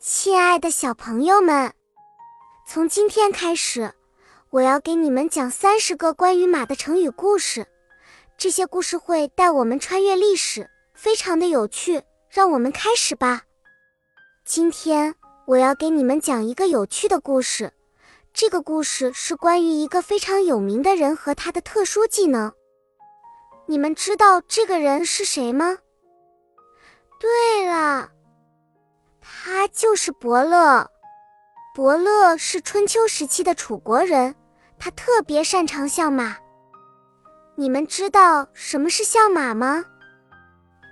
亲爱的小朋友们，从今天开始，我要给你们讲三十个关于马的成语故事。这些故事会带我们穿越历史，非常的有趣。让我们开始吧。今天我要给你们讲一个有趣的故事。这个故事是关于一个非常有名的人和他的特殊技能。你们知道这个人是谁吗？对了。他就是伯乐。伯乐是春秋时期的楚国人，他特别擅长相马。你们知道什么是相马吗？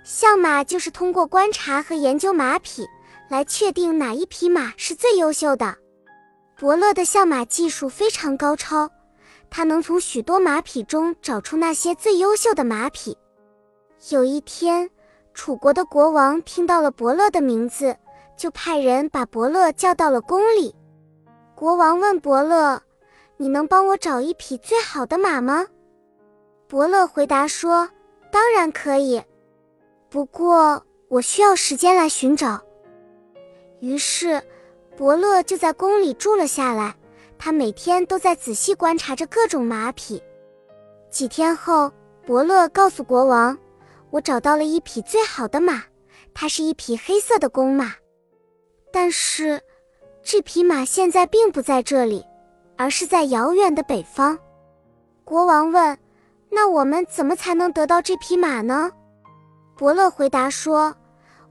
相马就是通过观察和研究马匹来确定哪一匹马是最优秀的。伯乐的相马技术非常高超，他能从许多马匹中找出那些最优秀的马匹。有一天，楚国的国王听到了伯乐的名字。就派人把伯乐叫到了宫里。国王问伯乐：“你能帮我找一匹最好的马吗？”伯乐回答说：“当然可以，不过我需要时间来寻找。”于是，伯乐就在宫里住了下来。他每天都在仔细观察着各种马匹。几天后，伯乐告诉国王：“我找到了一匹最好的马，它是一匹黑色的公马。”但是，这匹马现在并不在这里，而是在遥远的北方。国王问：“那我们怎么才能得到这匹马呢？”伯乐回答说：“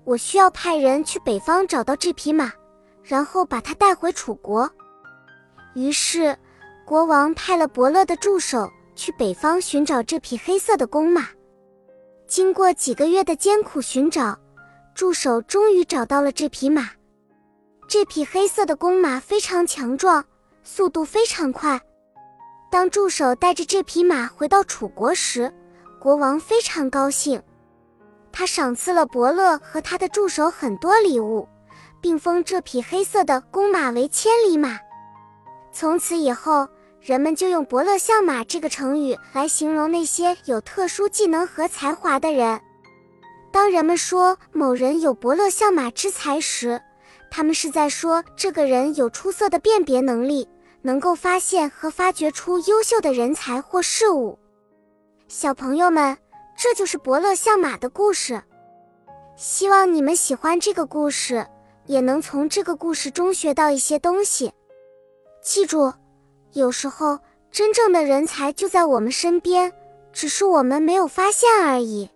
我需要派人去北方找到这匹马，然后把它带回楚国。”于是，国王派了伯乐的助手去北方寻找这匹黑色的公马。经过几个月的艰苦寻找，助手终于找到了这匹马。这匹黑色的公马非常强壮，速度非常快。当助手带着这匹马回到楚国时，国王非常高兴，他赏赐了伯乐和他的助手很多礼物，并封这匹黑色的公马为千里马。从此以后，人们就用“伯乐相马”这个成语来形容那些有特殊技能和才华的人。当人们说某人有伯乐相马之才时，他们是在说这个人有出色的辨别能力，能够发现和发掘出优秀的人才或事物。小朋友们，这就是伯乐相马的故事。希望你们喜欢这个故事，也能从这个故事中学到一些东西。记住，有时候真正的人才就在我们身边，只是我们没有发现而已。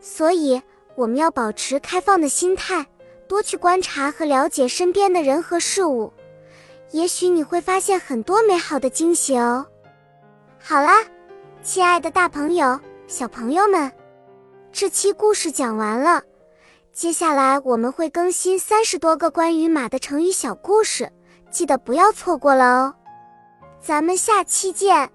所以，我们要保持开放的心态。多去观察和了解身边的人和事物，也许你会发现很多美好的惊喜哦。好啦，亲爱的大朋友、小朋友们，这期故事讲完了。接下来我们会更新三十多个关于马的成语小故事，记得不要错过了哦。咱们下期见。